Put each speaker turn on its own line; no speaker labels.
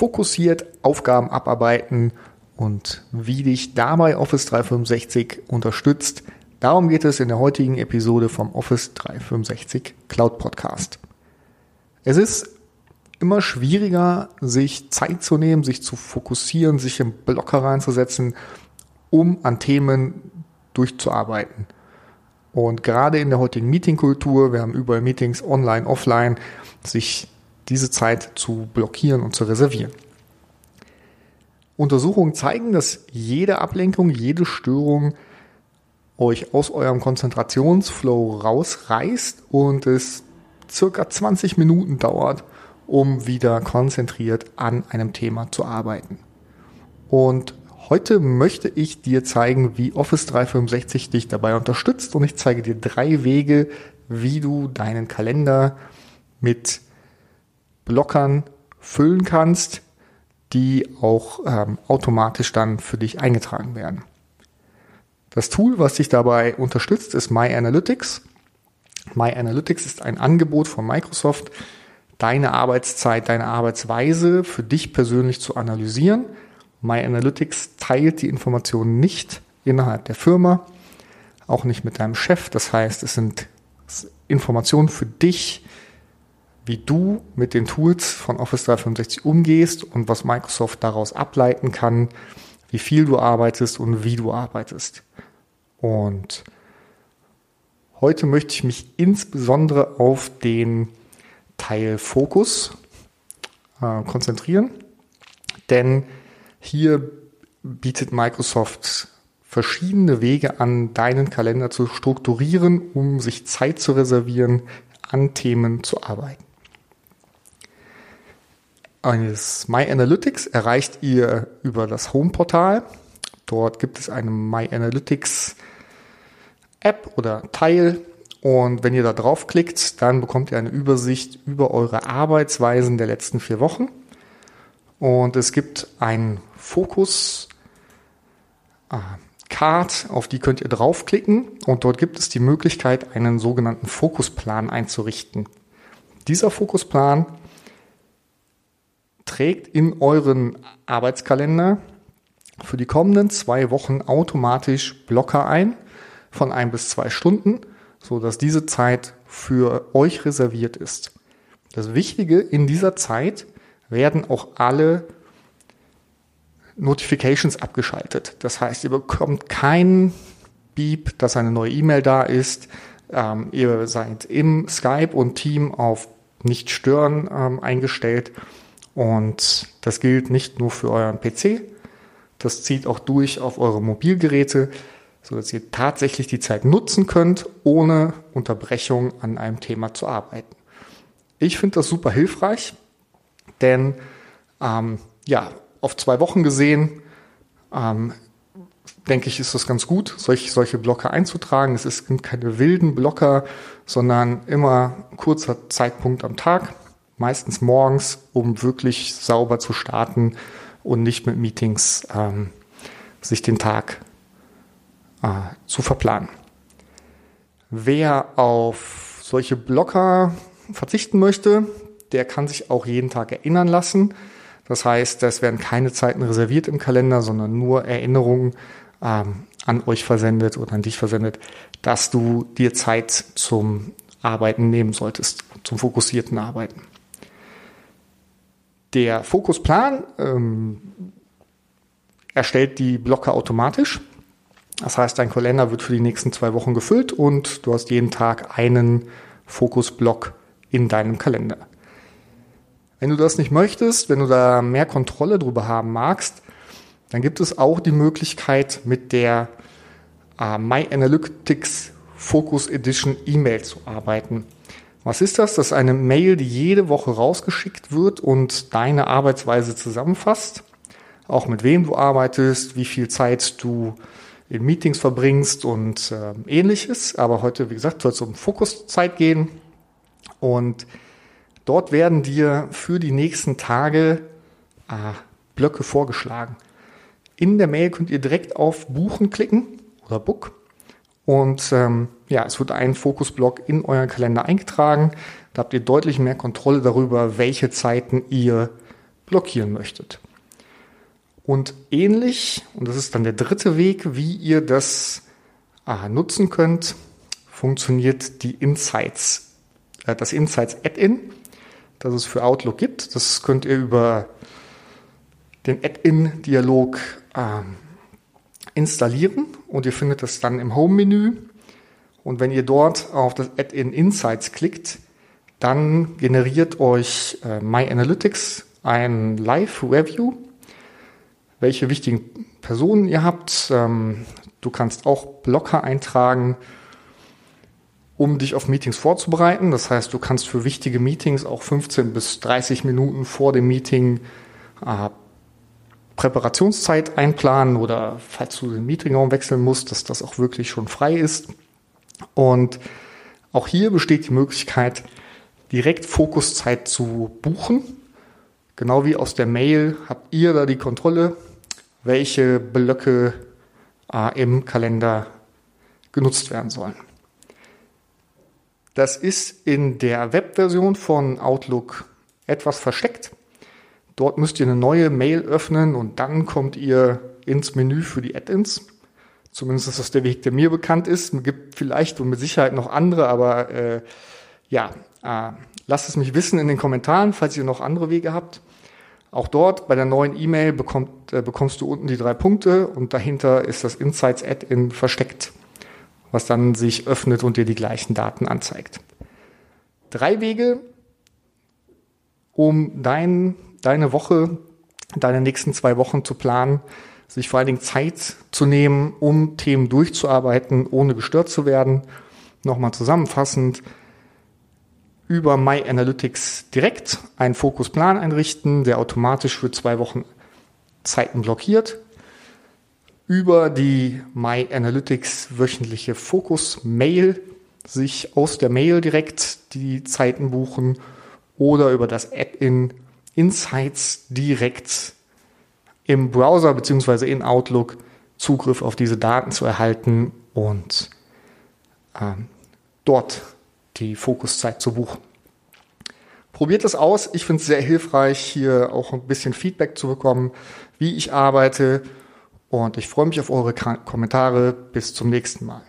fokussiert Aufgaben abarbeiten und wie dich dabei Office 365 unterstützt. Darum geht es in der heutigen Episode vom Office 365 Cloud Podcast. Es ist immer schwieriger, sich Zeit zu nehmen, sich zu fokussieren, sich im Blocker reinzusetzen, um an Themen durchzuarbeiten. Und gerade in der heutigen Meetingkultur, wir haben überall Meetings online, offline, sich diese Zeit zu blockieren und zu reservieren. Untersuchungen zeigen, dass jede Ablenkung, jede Störung euch aus eurem Konzentrationsflow rausreißt und es circa 20 Minuten dauert, um wieder konzentriert an einem Thema zu arbeiten. Und heute möchte ich dir zeigen, wie Office 365 dich dabei unterstützt und ich zeige dir drei Wege, wie du deinen Kalender mit Blockern füllen kannst, die auch ähm, automatisch dann für dich eingetragen werden. Das Tool, was dich dabei unterstützt, ist My Analytics. My Analytics ist ein Angebot von Microsoft, deine Arbeitszeit, deine Arbeitsweise für dich persönlich zu analysieren. My Analytics teilt die Informationen nicht innerhalb der Firma, auch nicht mit deinem Chef. Das heißt, es sind Informationen für dich, wie du mit den Tools von Office 365 umgehst und was Microsoft daraus ableiten kann, wie viel du arbeitest und wie du arbeitest. Und heute möchte ich mich insbesondere auf den Teil Fokus äh, konzentrieren, denn hier bietet Microsoft verschiedene Wege an, deinen Kalender zu strukturieren, um sich Zeit zu reservieren, an Themen zu arbeiten eines My Analytics erreicht ihr über das Home-Portal. Dort gibt es eine My Analytics App oder Teil. Und wenn ihr da draufklickt, dann bekommt ihr eine Übersicht über eure Arbeitsweisen der letzten vier Wochen. Und es gibt einen Fokus äh, Card, auf die könnt ihr draufklicken. Und dort gibt es die Möglichkeit, einen sogenannten Fokusplan einzurichten. Dieser Fokusplan trägt in euren Arbeitskalender für die kommenden zwei Wochen automatisch Blocker ein von ein bis zwei Stunden, so dass diese Zeit für euch reserviert ist. Das Wichtige in dieser Zeit werden auch alle Notifications abgeschaltet. Das heißt, ihr bekommt kein Beep, dass eine neue E-Mail da ist. Ähm, ihr seid im Skype und Team auf nicht stören ähm, eingestellt und das gilt nicht nur für euren PC, das zieht auch durch auf eure Mobilgeräte, sodass ihr tatsächlich die Zeit nutzen könnt, ohne Unterbrechung an einem Thema zu arbeiten. Ich finde das super hilfreich, denn ähm, ja, auf zwei Wochen gesehen, ähm, denke ich, ist das ganz gut, solche, solche Blocker einzutragen. Es sind keine wilden Blocker, sondern immer kurzer Zeitpunkt am Tag meistens morgens, um wirklich sauber zu starten und nicht mit Meetings ähm, sich den Tag äh, zu verplanen. Wer auf solche Blocker verzichten möchte, der kann sich auch jeden Tag erinnern lassen. Das heißt, es werden keine Zeiten reserviert im Kalender, sondern nur Erinnerungen ähm, an euch versendet oder an dich versendet, dass du dir Zeit zum Arbeiten nehmen solltest, zum fokussierten Arbeiten. Der Fokusplan ähm, erstellt die Blocker automatisch. Das heißt, dein Kalender wird für die nächsten zwei Wochen gefüllt und du hast jeden Tag einen Fokusblock in deinem Kalender. Wenn du das nicht möchtest, wenn du da mehr Kontrolle drüber haben magst, dann gibt es auch die Möglichkeit, mit der äh, My Analytics Focus Edition E-Mail zu arbeiten. Was ist das? Das ist eine Mail, die jede Woche rausgeschickt wird und deine Arbeitsweise zusammenfasst. Auch mit wem du arbeitest, wie viel Zeit du in Meetings verbringst und äh, ähnliches. Aber heute, wie gesagt, soll es um Fokuszeit gehen. Und dort werden dir für die nächsten Tage äh, Blöcke vorgeschlagen. In der Mail könnt ihr direkt auf Buchen klicken oder Book und ähm, ja, es wird ein Fokusblock in euren Kalender eingetragen. Da habt ihr deutlich mehr Kontrolle darüber, welche Zeiten ihr blockieren möchtet. Und ähnlich, und das ist dann der dritte Weg, wie ihr das äh, nutzen könnt, funktioniert die Insights, äh, das Insights Add-in, das es für Outlook gibt. Das könnt ihr über den Add-in-Dialog äh, installieren und ihr findet das dann im Home-Menü. Und wenn ihr dort auf das Add-in Insights klickt, dann generiert euch äh, My Analytics ein Live-Review, welche wichtigen Personen ihr habt. Ähm, du kannst auch Blocker eintragen, um dich auf Meetings vorzubereiten. Das heißt, du kannst für wichtige Meetings auch 15 bis 30 Minuten vor dem Meeting äh, Präparationszeit einplanen oder falls du den Meetingraum wechseln musst, dass das auch wirklich schon frei ist. Und auch hier besteht die Möglichkeit, direkt Fokuszeit zu buchen. Genau wie aus der Mail habt ihr da die Kontrolle, welche Blöcke äh, im Kalender genutzt werden sollen. Das ist in der Webversion von Outlook etwas versteckt. Dort müsst ihr eine neue Mail öffnen und dann kommt ihr ins Menü für die Add-ins. Zumindest ist das der Weg, der mir bekannt ist. Es gibt vielleicht und mit Sicherheit noch andere, aber äh, ja, äh, lasst es mich wissen in den Kommentaren, falls ihr noch andere Wege habt. Auch dort bei der neuen E-Mail bekommt, äh, bekommst du unten die drei Punkte und dahinter ist das Insights Add-in versteckt, was dann sich öffnet und dir die gleichen Daten anzeigt. Drei Wege, um dein, deine Woche, deine nächsten zwei Wochen zu planen, sich vor allen Dingen Zeit zu nehmen, um Themen durchzuarbeiten, ohne gestört zu werden. Nochmal zusammenfassend, über My Analytics direkt einen Fokusplan einrichten, der automatisch für zwei Wochen Zeiten blockiert. Über die My Analytics wöchentliche Fokus-Mail sich aus der Mail direkt die Zeiten buchen oder über das Add-in Insights direkt im Browser beziehungsweise in Outlook Zugriff auf diese Daten zu erhalten und ähm, dort die Fokuszeit zu buchen. Probiert es aus. Ich finde es sehr hilfreich, hier auch ein bisschen Feedback zu bekommen, wie ich arbeite. Und ich freue mich auf eure Kommentare. Bis zum nächsten Mal.